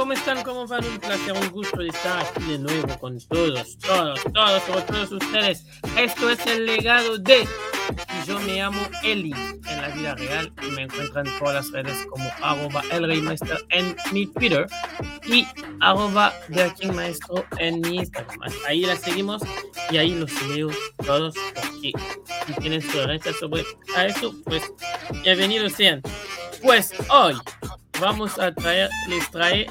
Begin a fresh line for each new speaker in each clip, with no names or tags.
¿Cómo están? ¿Cómo van? Un placer, un gusto de estar aquí de nuevo con todos, todos, todos, con todos ustedes. Esto es el legado de. Y yo me llamo Eli en la vida real y me encuentran por las redes como arroba el rey maestro en mi Twitter y arroba Maestro en mi Instagram. Ahí la seguimos y ahí los leo todos porque si tienen sugerencias sobre a eso, pues bienvenidos sean. Pues hoy vamos a traer, les trae,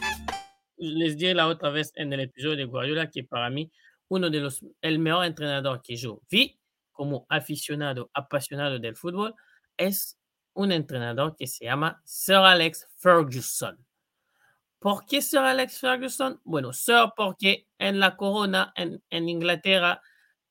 les dije la otra vez en el episodio de Guardiola que para mí uno de los, el mejor entrenador que yo vi como aficionado, apasionado del fútbol, es un entrenador que se llama Sir Alex Ferguson. ¿Por qué Sir Alex Ferguson? Bueno, Sir porque en la corona, en, Inglaterra,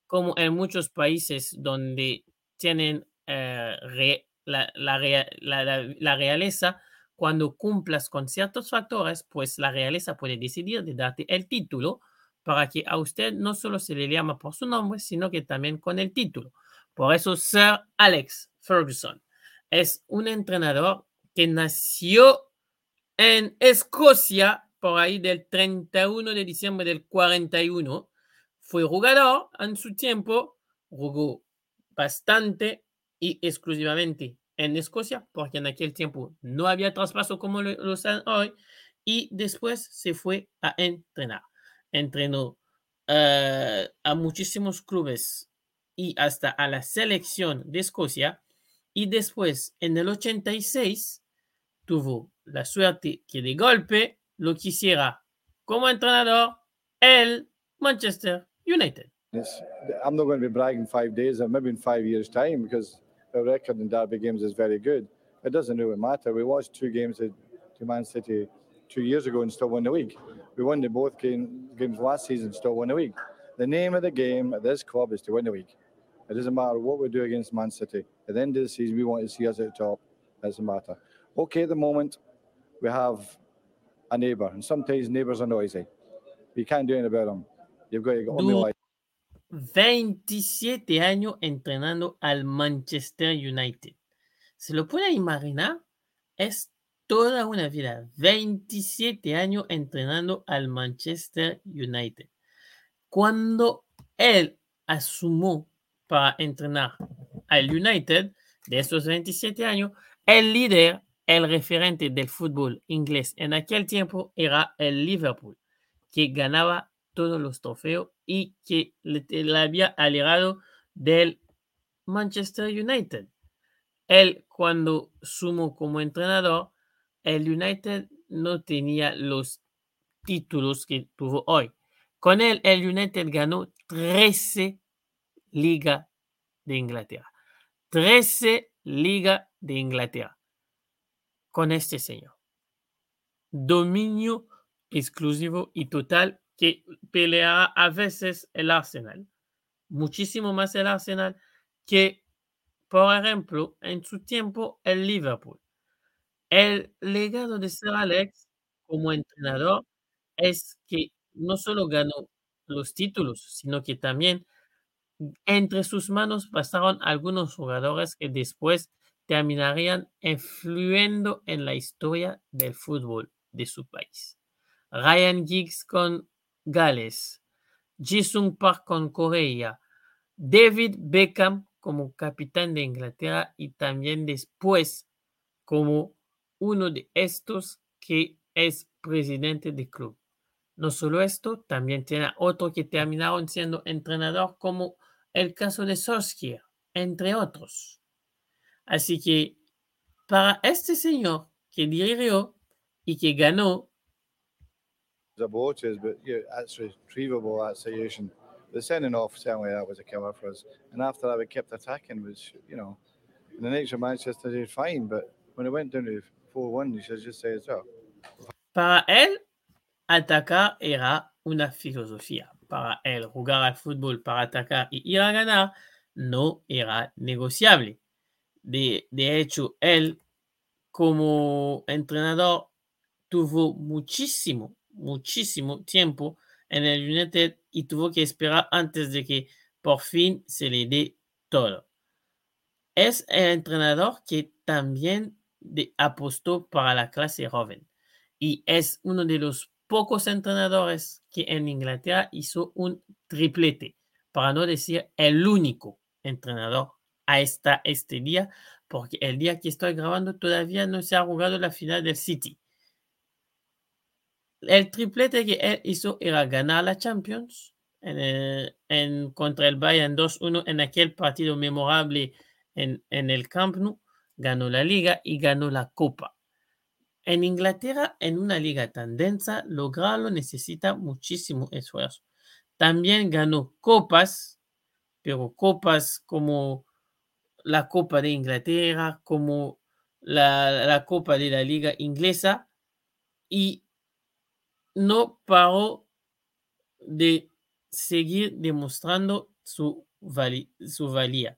como en muchos países donde tienen eh, la, la realeza, cuando cumplas con ciertos factores, pues la realeza puede decidir de darte el título para que a usted no solo se le llama por su nombre, sino que también con el título. Por eso Sir Alex Ferguson es un entrenador que nació en Escocia por ahí del 31 de diciembre del 41. Fue jugador en su tiempo, jugó bastante y exclusivamente en Escocia, porque en aquel tiempo no había traspaso como lo, lo hoy, y después se fue a entrenar. Entrenó uh, a muchísimos clubes y hasta a la selección de Escocia, y después en el 86 tuvo la suerte que de golpe lo quisiera como entrenador el Manchester United.
It's, I'm not going to be bragging five days maybe in five years' time because our record in derby games is very good. It doesn't really matter. We watched two games to Man City two years ago and still won the league. We won the both game, games last season, still won the league. The name of the game at this club is to win the league. It doesn't matter what we do against Man City. At the end of the season, we want to see us at the top. It doesn't matter. Okay, at the moment, we have a neighbour, and sometimes neighbours are noisy. You can't do anything about them. You've got to get on the line.
27 años entrenando al Manchester United. ¿Se lo puede imaginar? Es toda una vida. 27 años entrenando al Manchester United. Cuando él asumió para entrenar al United, de esos 27 años, el líder, el referente del fútbol inglés en aquel tiempo era el Liverpool, que ganaba todos los trofeos y que le, le había alejado del Manchester United. Él, cuando sumó como entrenador, el United no tenía los títulos que tuvo hoy. Con él, el United ganó 13 Liga de Inglaterra. 13 Liga de Inglaterra. Con este señor. Dominio exclusivo y total que pelea a veces el Arsenal, muchísimo más el Arsenal que, por ejemplo, en su tiempo el Liverpool. El legado de Sir Alex como entrenador es que no solo ganó los títulos, sino que también entre sus manos pasaron algunos jugadores que después terminarían influyendo en la historia del fútbol de su país. Ryan Giggs con Gales, Jisung Park con Corea, David Beckham como capitán de Inglaterra y también después como uno de estos que es presidente del club. No solo esto, también tiene otro que terminaron siendo entrenador como el caso de Solskjaer, entre otros. Así que para este señor que dirigió y que ganó
aborted, but yeah, that's retrievable, that situation. The sending off, certainly that was a for us. And after that, we kept attacking, which, you know, the Manchester did fine, but when it went down to 4 1, you should just say.
Para él, atacar era una filosofía. Para él, jugar al fútbol para atacar y ir a ganar no era negociable. De, de hecho, él, como entrenador, tuvo muchísimo muchísimo tiempo en el United y tuvo que esperar antes de que por fin se le dé todo. Es el entrenador que también de, apostó para la clase joven. y es uno de los pocos entrenadores que en Inglaterra hizo un triplete, para no decir el único entrenador a esta, este día, porque el día que estoy grabando todavía no se ha jugado la final del City. El triplete que él hizo era ganar la Champions en, contra el Bayern 2-1 en aquel partido memorable en, el Camp Nou, ganó la liga y ganó la copa. En Inglaterra, en una liga tan densa, lograrlo necesita muchísimo esfuerzo. También ganó copas, pero copas como la Copa de Inglaterra, como la Copa de la Liga Inglesa, y no paró de seguir demostrando su, su valía.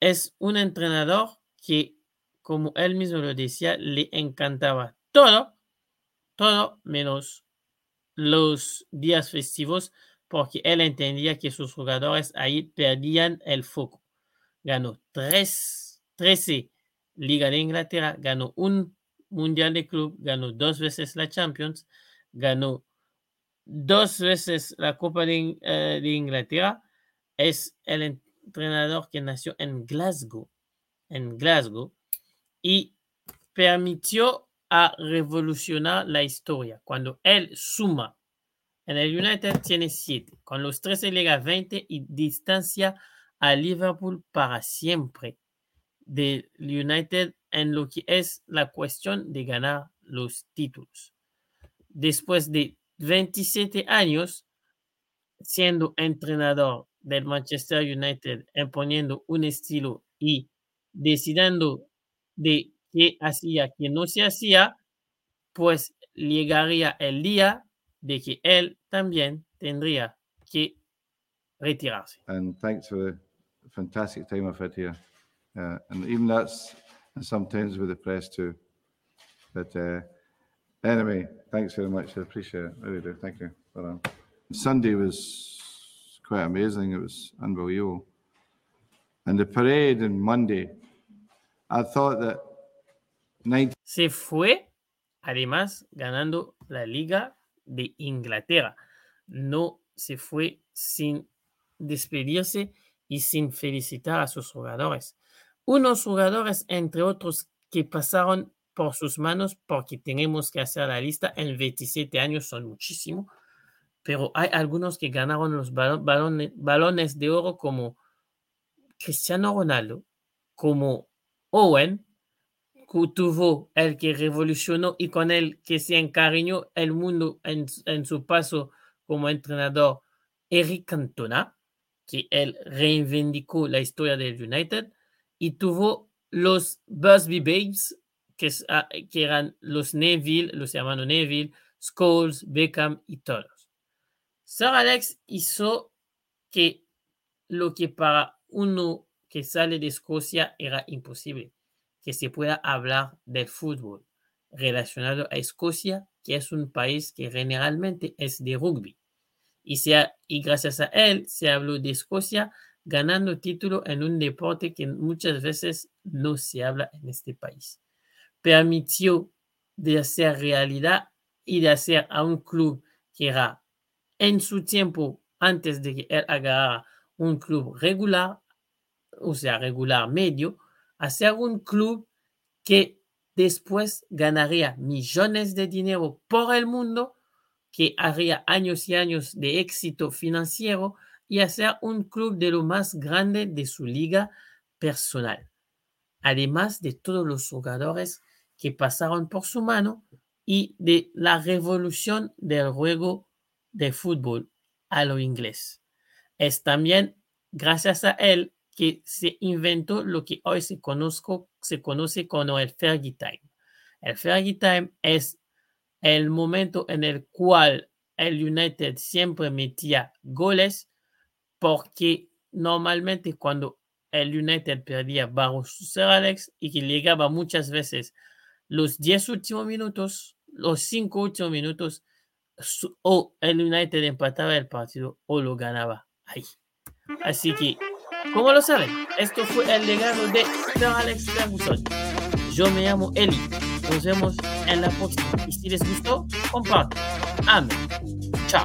Es un entrenador que, como él mismo lo decía, le encantaba todo, todo menos los días festivos, porque él entendía que sus jugadores ahí perdían el foco. Ganó tres, 13 Liga de Inglaterra, ganó un Mundial de Club, ganó dos veces la Champions, ganó dos veces la Copa de, eh, de, Inglaterra. Es el entrenador que nació en Glasgow, en Glasgow, y permitió a revolucionar la historia. Cuando él suma, en el United tiene 7, con los 13 llega 20 y distancia a Liverpool para siempre del United en lo que es la cuestión de ganar los títulos. Después de 27 años siendo entrenador del Manchester United, imponiendo un estilo y decidiendo de qué hacía, qué no se hacía, pues llegaría el día de que él también tendría que retirarse.
And thanks for the fantastic time I've had here. Uh, and even that's sometimes with the press too. But uh, Anyway, thanks very much. I appreciate it. Really do. Thank you. Well Sunday was quite amazing. It was unbelievable. And the parade on Monday, I thought that
90... Se fue, además, ganando la Liga de Inglaterra. No se fue sin despedirse y sin felicitar a sus jugadores. Unos jugadores, entre otros, que pasaron por sus manos porque tenemos que hacer la lista. En 27 años son muchísimo, pero hay algunos que ganaron los balones, balones de oro como Cristiano Ronaldo, como Owen, que tuvo el que revolucionó y con el que se encariñó el mundo en, en su paso como entrenador, Eric Cantona, que él reivindicó la historia del United, y tuvo los Busby Babes, que, ah, que eran los Neville, los hermanos Neville, Scholes, Beckham y todos. Sir Alex hizo que lo que para uno que sale de Escocia era imposible, que se pueda hablar del fútbol relacionado a Escocia, que es un país que generalmente es de rugby. Y, y gracias a él se habló de Escocia ganando título en un deporte que muchas veces no se habla en este país permitió de hacer realidad y de hacer a un club que era en su tiempo, antes de que él agarrara un club regular, o sea, regular medio, hacer un club que después ganaría millones de dinero por el mundo, que haría años y años de éxito financiero y hacer un club de lo más grande de su liga personal. Además de todos los jugadores que pasaron por su mano y de la revolución del juego de fútbol a lo inglés. Es también gracias a él que se inventó lo que hoy se, conozco, se conoce como el Fergie Time. El Fergie Time es el momento en el cual el United siempre metía goles porque normalmente cuando el United perdía bajo su Alex y que llegaba muchas veces los 10 últimos minutos, los 5 últimos minutos, o el United empataba el partido o lo ganaba ahí. Así que, como lo saben, esto fue el legado de Sir Alex Ferguson. Yo me llamo Eli Nos vemos en la próxima. Y si les gustó, compartan. Amén. Chao.